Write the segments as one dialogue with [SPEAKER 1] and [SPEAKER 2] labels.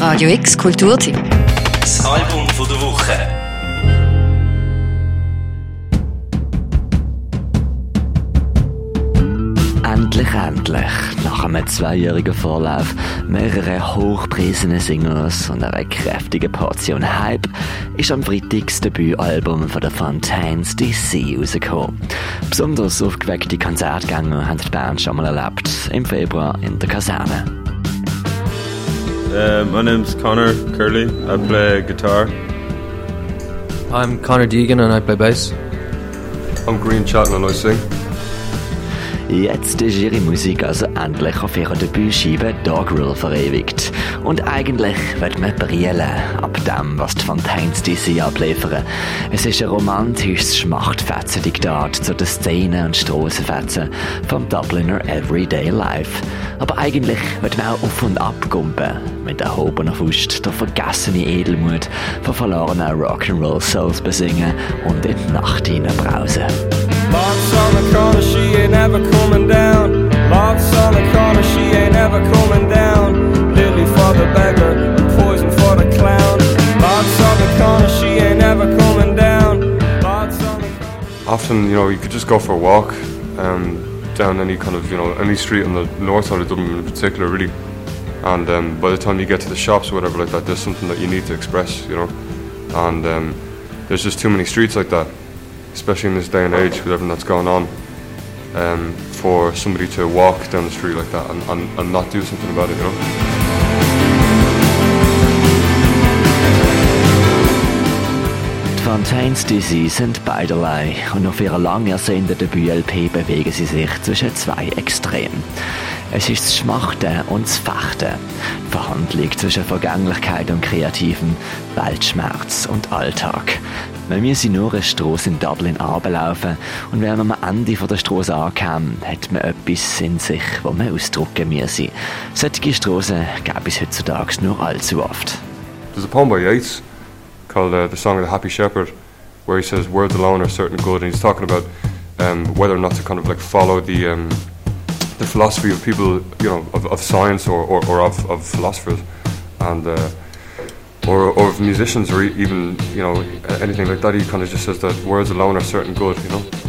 [SPEAKER 1] Radio X Kulturtipp.
[SPEAKER 2] Das Album von der Woche.
[SPEAKER 3] Endlich, endlich, nach einem zweijährigen Vorlauf, mehrere hochpreisende Singles und einer kräftigen Portion Hype, ist am Freitag das Debütalbum von der Fontaines DC rausgekommen. Besonders aufgeweckte Konzertgänger haben die Band schon mal erlebt, im Februar in der Kaserne.
[SPEAKER 4] Uh, my name's Connor Curley. I play guitar.
[SPEAKER 5] I'm Connor Deegan and I play bass.
[SPEAKER 4] I'm Green Chatton and I sing.
[SPEAKER 3] Jetzt ist ihre Musik also endlich auf ihrer Debütscheibe Doggerel verewigt. Und eigentlich wird man brillen ab dem, was die Fontaines DC abliefern. Es ist ein romantisches Schmachtfetzen-Diktat zu den Szenen und Strassenfetzen vom Dubliner Everyday Life. Aber eigentlich wird man auch auf und ab gumpen. Mit erhobener Faust der vergessene Edelmut von verlorenen Rock'n'Roll Souls besingen und in die Nacht hineinbrausen.
[SPEAKER 6] Lots on the corner, she ain't ever coming down. Lots on the corner, she ain't ever coming down. The beggar, poison for the clown. On the corner, she ain't ever coming down.
[SPEAKER 4] Often, you know, you could just go for a walk um, down any kind of, you know, any street on the north side of Dublin in particular, really. And um, by the time you get to the shops or whatever like that, there's something that you need to express, you know. And um, there's just too many streets like that, especially in this day and age with everything that's going on. Um, for somebody to walk down the street like that and, and, and not do something about it, you know.
[SPEAKER 3] Fontaines DC sind beiderlei und auf ihrer lang ersehnten Debüt-LP bewegen sie sich zwischen zwei Extremen. Es ist das Schmachten und das Fechten, die Verhandlung zwischen Vergänglichkeit und Kreativem, Weltschmerz und Alltag. Wir sie nur eine Strasse in Dublin runterlaufen und wenn man am Ende der Strasse ankommen, hat man etwas in sich, das man ausdrücken müsse. Solche Strassen gäbe es heutzutage nur allzu oft.
[SPEAKER 4] There's a poem by Yeats called uh, The Song of the Happy Shepherd, where he says words alone are certain good, and he's talking about um, whether or not to kind of like follow the um, the philosophy of people, you know, of, of science or, or, or of, of philosophers, and uh, or, or of musicians, or even you know anything like that. He kind of just says that words alone are certain good, you know.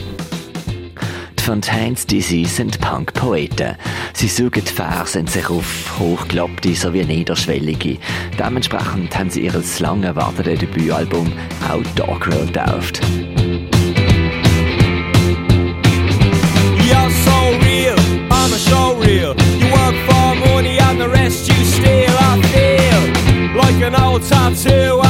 [SPEAKER 3] Fontaines DC sind Punk-Poeten. Sie suchen die Verse in sich auf, hochgelobte sowie niederschwellige. Dementsprechend haben sie ihr lang erwartetes Debütalbum auch Doggerel getauft.
[SPEAKER 6] You're so real, I'm a show. You work for money and the rest you steal. I feel like an old tattoo.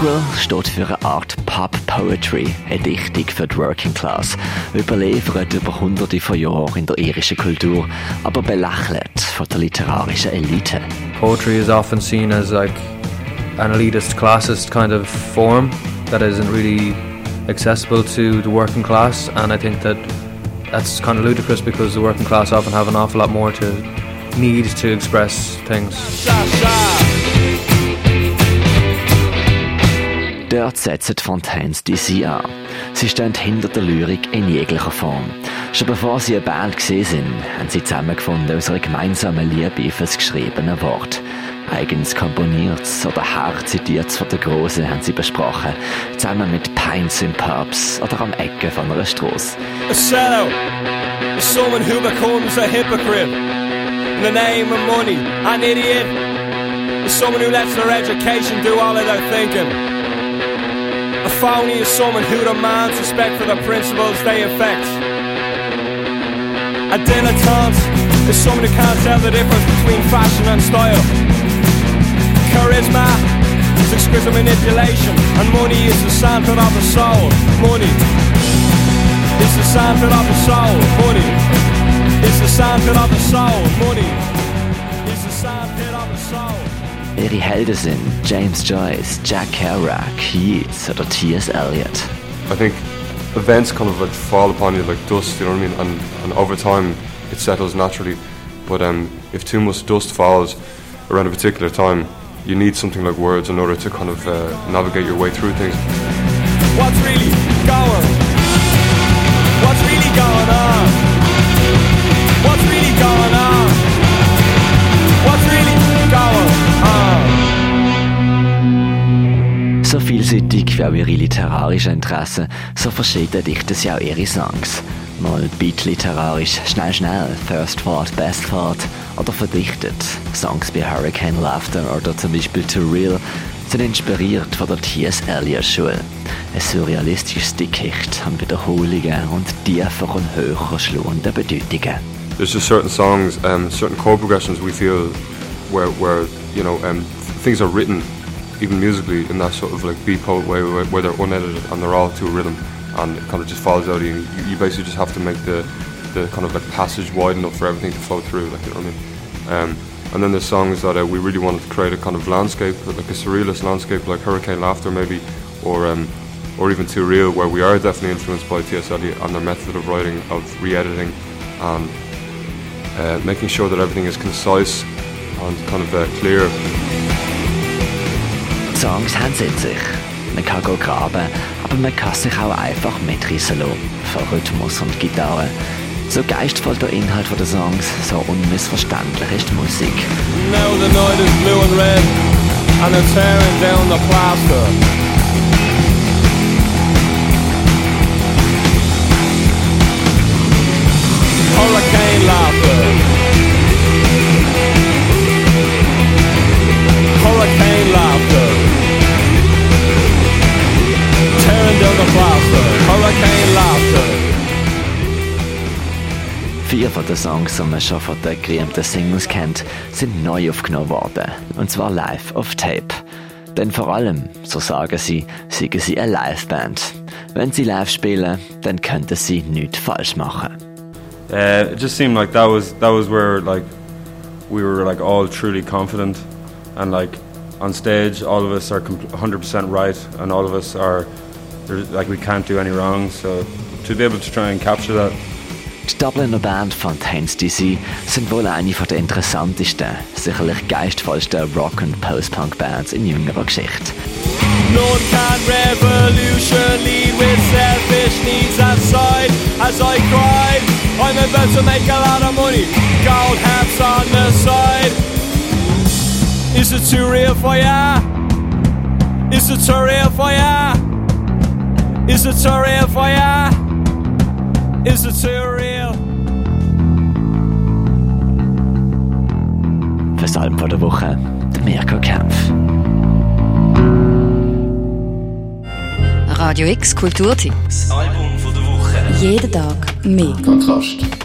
[SPEAKER 6] Sha.
[SPEAKER 3] Doggerel steht für eine Art Pop Poetry, eine Dichtung für die Working Class, überliefert über hunderte von Jahren in der irischen Kultur, aber belächelt von der literarischen Elite.
[SPEAKER 5] Poetry is often seen as like an elitist, classist kind of form that isn't really accessible to the working class, and I think that that's kind of ludicrous because the working class often have an awful lot more to need to express things.
[SPEAKER 3] Dort setzen Fontaines DC an. Sie stehen hinter der Lyrik in jeglicher Form. Schon bevor sie eine Band gesehen sind, haben sie zusammengefunden aus einer gemeinsamen Liebe fürs geschriebene Wort. Eigens komponiertes oder herzitiertes von der Großen haben sie besprochen, zusammen mit Pints in Pubs oder am Ecke von einer Strasse.
[SPEAKER 6] A is someone who becomes a hypocrite in the name of money. An idiot someone who lets their education do all of their thinking. Phony is someone who demands respect for the principles they affect. A dilettante is someone who can't tell the difference between fashion and style. Charisma is exquisite manipulation, and money is the sandpit of the soul. Money it's the sandpit of the soul, money. It's the sandpit of the soul, money.
[SPEAKER 3] Ihre Helden sind James Joyce, Jack Kerouac, Yeats oder T.S. Eliot.
[SPEAKER 4] I think events kind of like fall upon you like dust, you know what I mean? And, and over time it settles naturally. But um, if too much dust falls around a particular time, you need something like words in order to kind of uh, navigate your way through things.
[SPEAKER 6] What's really
[SPEAKER 3] auch ihre literarischen Interessen, so verschieden dichten sie auch ihre Songs. Mal beatliterarisch, schnell schnell, First Fahrt, Best Fahrt oder verdichtet. Songs wie Hurricane Laughter oder zum Beispiel Too Real sind inspiriert von der T.S. Eliot Schule. Ein surrealistisches Dickicht an Wiederholungen und tiefer und höher schluende Bedeutungen.
[SPEAKER 4] There's just certain songs, um, certain chord progressions we feel where, where you know, um, things are written, even musically, in that sort of like beat poet way where, where they're unedited and they're all to a rhythm and it kind of just falls out. You, you basically just have to make the, the kind of like passage wide enough for everything to flow through, like you know what I mean. Um, and then there's songs that uh, we really wanted to create a kind of landscape, like a surrealist landscape, like Hurricane Laughter maybe, or um, or even Too Real, where we are definitely influenced by T.S. Eliot and their method of writing, of re-editing, and uh, making sure that everything is concise and kind of uh, clear.
[SPEAKER 3] Songs haben es in sich. Man kann graben, aber man kann sich auch einfach mitreißen lassen. Von Rhythmus und Gitarre. So geistvoll der Inhalt der Songs, so unmissverständlich ist die Musik.
[SPEAKER 6] Now the night is blue and red, and they're tearing down the plaster.
[SPEAKER 3] Vier von den Songs, die schon von den gerühmten Singles kennt, sind neu aufgenommen worden. Und zwar live auf Tape. Denn vor allem, so sagen sie, sie eine Liveband. Wenn sie live spielen, dann könnten sie nichts falsch machen.
[SPEAKER 1] Uh, it just seemed like that was that was where like we were like all truly confident and like on stage all of us are 100% right and all of us are like we can't do any wrong so to be able to try and capture that
[SPEAKER 3] Die Dubliner Band Heinz DC sind wohl eine der interessantesten, sicherlich geistvollsten Rock- und Post-Punk-Bands in jüngerer Geschichte.
[SPEAKER 6] Lord can revolution lead with selfish needs aside As I cried, I'm about to make a lot of money Gold hats on the side Is it too real for ya? Is it too real for ya? Is it too real for ya? Is it too real?
[SPEAKER 3] Fürs Album der Woche, der Mirko Kempf.
[SPEAKER 7] Radio X Kulturtipps.
[SPEAKER 2] Das Album von der Woche.
[SPEAKER 7] Jeden Tag mehr.
[SPEAKER 8] Kontrast.